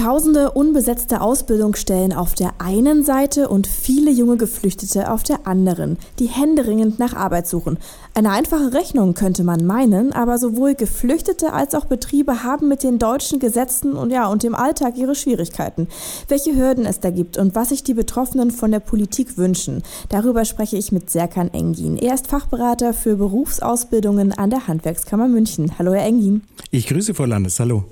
Tausende unbesetzte Ausbildungsstellen auf der einen Seite und viele junge Geflüchtete auf der anderen, die händeringend nach Arbeit suchen. Eine einfache Rechnung könnte man meinen, aber sowohl Geflüchtete als auch Betriebe haben mit den deutschen Gesetzen und ja und dem Alltag ihre Schwierigkeiten. Welche Hürden es da gibt und was sich die Betroffenen von der Politik wünschen, darüber spreche ich mit Serkan Engin. Er ist Fachberater für Berufsausbildungen an der Handwerkskammer München. Hallo, Herr Engin. Ich grüße Frau Landes. Hallo.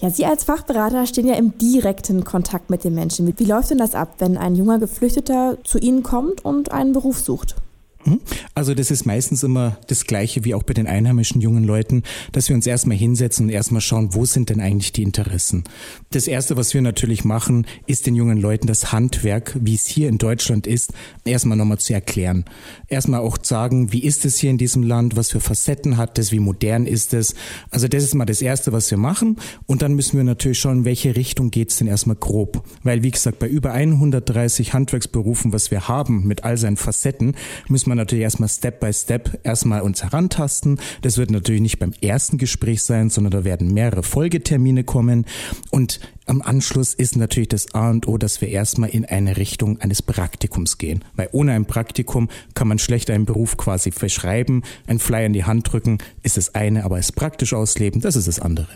Ja, Sie als Fachberater stehen ja im direkten Kontakt mit den Menschen. Wie läuft denn das ab, wenn ein junger Geflüchteter zu Ihnen kommt und einen Beruf sucht? Hm? Also das ist meistens immer das Gleiche wie auch bei den einheimischen jungen Leuten, dass wir uns erstmal hinsetzen und erstmal schauen, wo sind denn eigentlich die Interessen. Das Erste, was wir natürlich machen, ist den jungen Leuten das Handwerk, wie es hier in Deutschland ist, erstmal nochmal zu erklären. Erstmal auch sagen, wie ist es hier in diesem Land, was für Facetten hat es, wie modern ist es. Also das ist mal das Erste, was wir machen. Und dann müssen wir natürlich schauen, in welche Richtung geht es denn erstmal grob. Weil, wie gesagt, bei über 130 Handwerksberufen, was wir haben, mit all seinen Facetten, müssen man natürlich erstmal Step by Step erstmal uns herantasten. Das wird natürlich nicht beim ersten Gespräch sein, sondern da werden mehrere Folgetermine kommen. Und am Anschluss ist natürlich das A und O, dass wir erstmal in eine Richtung eines Praktikums gehen. Weil ohne ein Praktikum kann man schlecht einen Beruf quasi verschreiben, ein Flyer in die Hand drücken, ist das eine, aber es praktisch ausleben, das ist das andere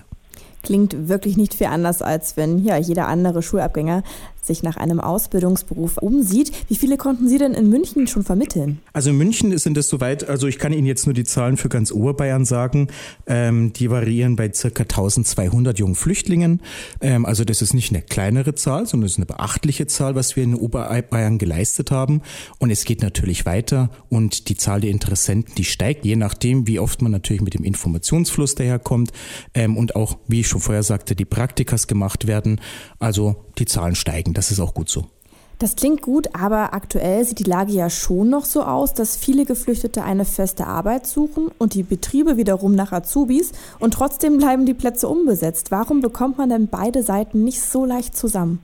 klingt wirklich nicht viel anders, als wenn ja, jeder andere Schulabgänger sich nach einem Ausbildungsberuf umsieht. Wie viele konnten Sie denn in München schon vermitteln? Also in München sind es soweit, also ich kann Ihnen jetzt nur die Zahlen für ganz Oberbayern sagen. Ähm, die variieren bei circa 1200 jungen Flüchtlingen. Ähm, also das ist nicht eine kleinere Zahl, sondern es ist eine beachtliche Zahl, was wir in Oberbayern geleistet haben. Und es geht natürlich weiter und die Zahl der Interessenten, die steigt, je nachdem, wie oft man natürlich mit dem Informationsfluss daherkommt ähm, und auch, wie ich schon vorher sagte, die Praktikas gemacht werden. Also die Zahlen steigen. Das ist auch gut so. Das klingt gut, aber aktuell sieht die Lage ja schon noch so aus, dass viele Geflüchtete eine feste Arbeit suchen und die Betriebe wiederum nach Azubis und trotzdem bleiben die Plätze unbesetzt. Warum bekommt man denn beide Seiten nicht so leicht zusammen?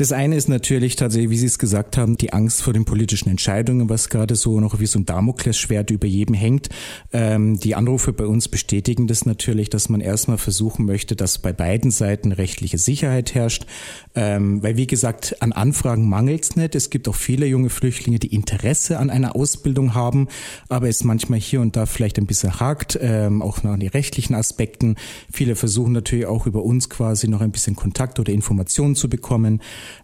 Das eine ist natürlich tatsächlich, wie Sie es gesagt haben, die Angst vor den politischen Entscheidungen, was gerade so noch wie so ein Damoklesschwert über jedem hängt. Ähm, die Anrufe bei uns bestätigen das natürlich, dass man erstmal versuchen möchte, dass bei beiden Seiten rechtliche Sicherheit herrscht. Ähm, weil, wie gesagt, an Anfragen mangelt es nicht. Es gibt auch viele junge Flüchtlinge, die Interesse an einer Ausbildung haben, aber es manchmal hier und da vielleicht ein bisschen hakt, ähm, auch nach den rechtlichen Aspekten. Viele versuchen natürlich auch über uns quasi noch ein bisschen Kontakt oder Informationen zu bekommen.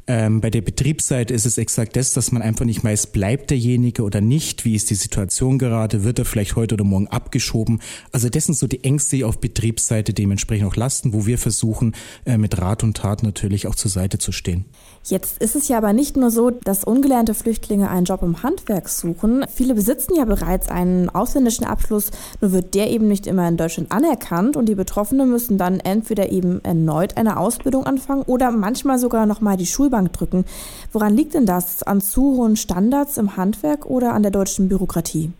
Ähm, bei der Betriebsseite ist es exakt das, dass man einfach nicht weiß, bleibt derjenige oder nicht, wie ist die Situation gerade, wird er vielleicht heute oder morgen abgeschoben. Also das sind so die Ängste, die auf Betriebsseite dementsprechend auch lasten, wo wir versuchen, äh, mit Rat und Tat natürlich auch zur Seite zu stehen. Jetzt ist es ja aber nicht nur so, dass ungelernte Flüchtlinge einen Job im Handwerk suchen. Viele besitzen ja bereits einen ausländischen Abschluss, nur wird der eben nicht immer in Deutschland anerkannt und die Betroffenen müssen dann entweder eben erneut eine Ausbildung anfangen oder manchmal sogar nochmal die Schulbank drücken. Woran liegt denn das? An zu hohen Standards im Handwerk oder an der deutschen Bürokratie?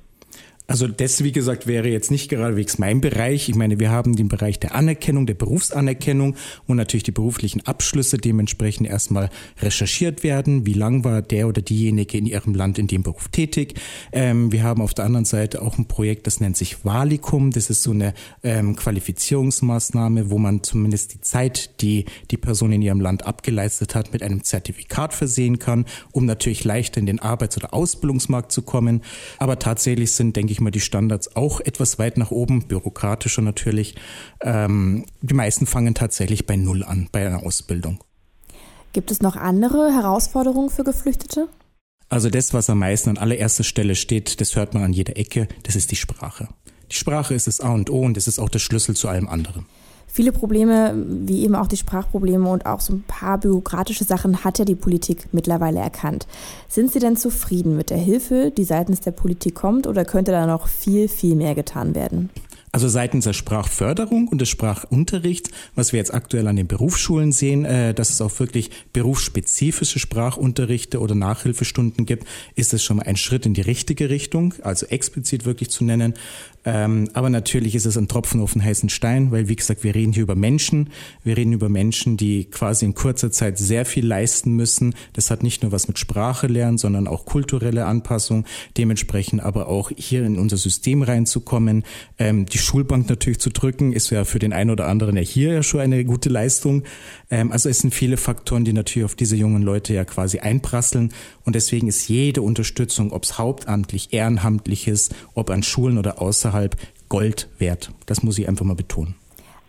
Also das, wie gesagt, wäre jetzt nicht geradewegs mein Bereich. Ich meine, wir haben den Bereich der Anerkennung, der Berufsanerkennung, wo natürlich die beruflichen Abschlüsse dementsprechend erstmal recherchiert werden. Wie lang war der oder diejenige in ihrem Land in dem Beruf tätig? Ähm, wir haben auf der anderen Seite auch ein Projekt, das nennt sich Valikum. Das ist so eine ähm, Qualifizierungsmaßnahme, wo man zumindest die Zeit, die die Person in ihrem Land abgeleistet hat, mit einem Zertifikat versehen kann, um natürlich leichter in den Arbeits- oder Ausbildungsmarkt zu kommen. Aber tatsächlich sind, denke ich, ich mal, die Standards auch etwas weit nach oben, bürokratischer natürlich. Ähm, die meisten fangen tatsächlich bei Null an, bei einer Ausbildung. Gibt es noch andere Herausforderungen für Geflüchtete? Also das, was am meisten an allererster Stelle steht, das hört man an jeder Ecke, das ist die Sprache. Die Sprache ist das A und O und das ist auch der Schlüssel zu allem anderen. Viele Probleme, wie eben auch die Sprachprobleme und auch so ein paar bürokratische Sachen hat ja die Politik mittlerweile erkannt. Sind Sie denn zufrieden mit der Hilfe, die seitens der Politik kommt, oder könnte da noch viel, viel mehr getan werden? Also seitens der Sprachförderung und des Sprachunterrichts, was wir jetzt aktuell an den Berufsschulen sehen, äh, dass es auch wirklich berufsspezifische Sprachunterrichte oder Nachhilfestunden gibt, ist es schon mal ein Schritt in die richtige Richtung, also explizit wirklich zu nennen. Ähm, aber natürlich ist es ein Tropfen auf den heißen Stein, weil wie gesagt, wir reden hier über Menschen. Wir reden über Menschen, die quasi in kurzer Zeit sehr viel leisten müssen. Das hat nicht nur was mit Sprache lernen, sondern auch kulturelle Anpassung. Dementsprechend aber auch hier in unser System reinzukommen. Ähm, die Schulbank natürlich zu drücken, ist ja für den einen oder anderen ja hier ja schon eine gute Leistung. Ähm, also es sind viele Faktoren, die natürlich auf diese jungen Leute ja quasi einprasseln. Und deswegen ist jede Unterstützung, ob es hauptamtlich, ehrenamtlich ist, ob an Schulen oder außerhalb, Gold wert. Das muss ich einfach mal betonen.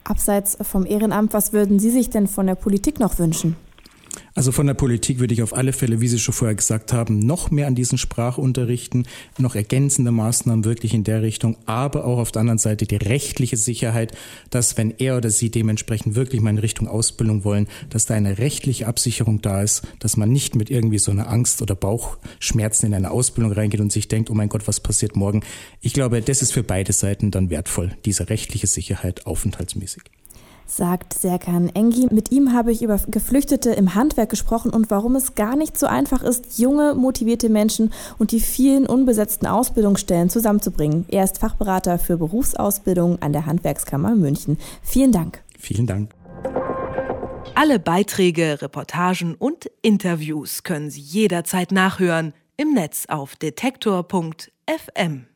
Abseits vom Ehrenamt, was würden Sie sich denn von der Politik noch wünschen? Also von der Politik würde ich auf alle Fälle, wie Sie schon vorher gesagt haben, noch mehr an diesen Sprachunterrichten, noch ergänzende Maßnahmen wirklich in der Richtung, aber auch auf der anderen Seite die rechtliche Sicherheit, dass wenn er oder sie dementsprechend wirklich mal in Richtung Ausbildung wollen, dass da eine rechtliche Absicherung da ist, dass man nicht mit irgendwie so einer Angst oder Bauchschmerzen in eine Ausbildung reingeht und sich denkt, oh mein Gott, was passiert morgen? Ich glaube, das ist für beide Seiten dann wertvoll, diese rechtliche Sicherheit aufenthaltsmäßig sagt Serkan Engi. Mit ihm habe ich über Geflüchtete im Handwerk gesprochen und warum es gar nicht so einfach ist, junge, motivierte Menschen und die vielen unbesetzten Ausbildungsstellen zusammenzubringen. Er ist Fachberater für Berufsausbildung an der Handwerkskammer München. Vielen Dank. Vielen Dank. Alle Beiträge, Reportagen und Interviews können Sie jederzeit nachhören im Netz auf detektor.fm.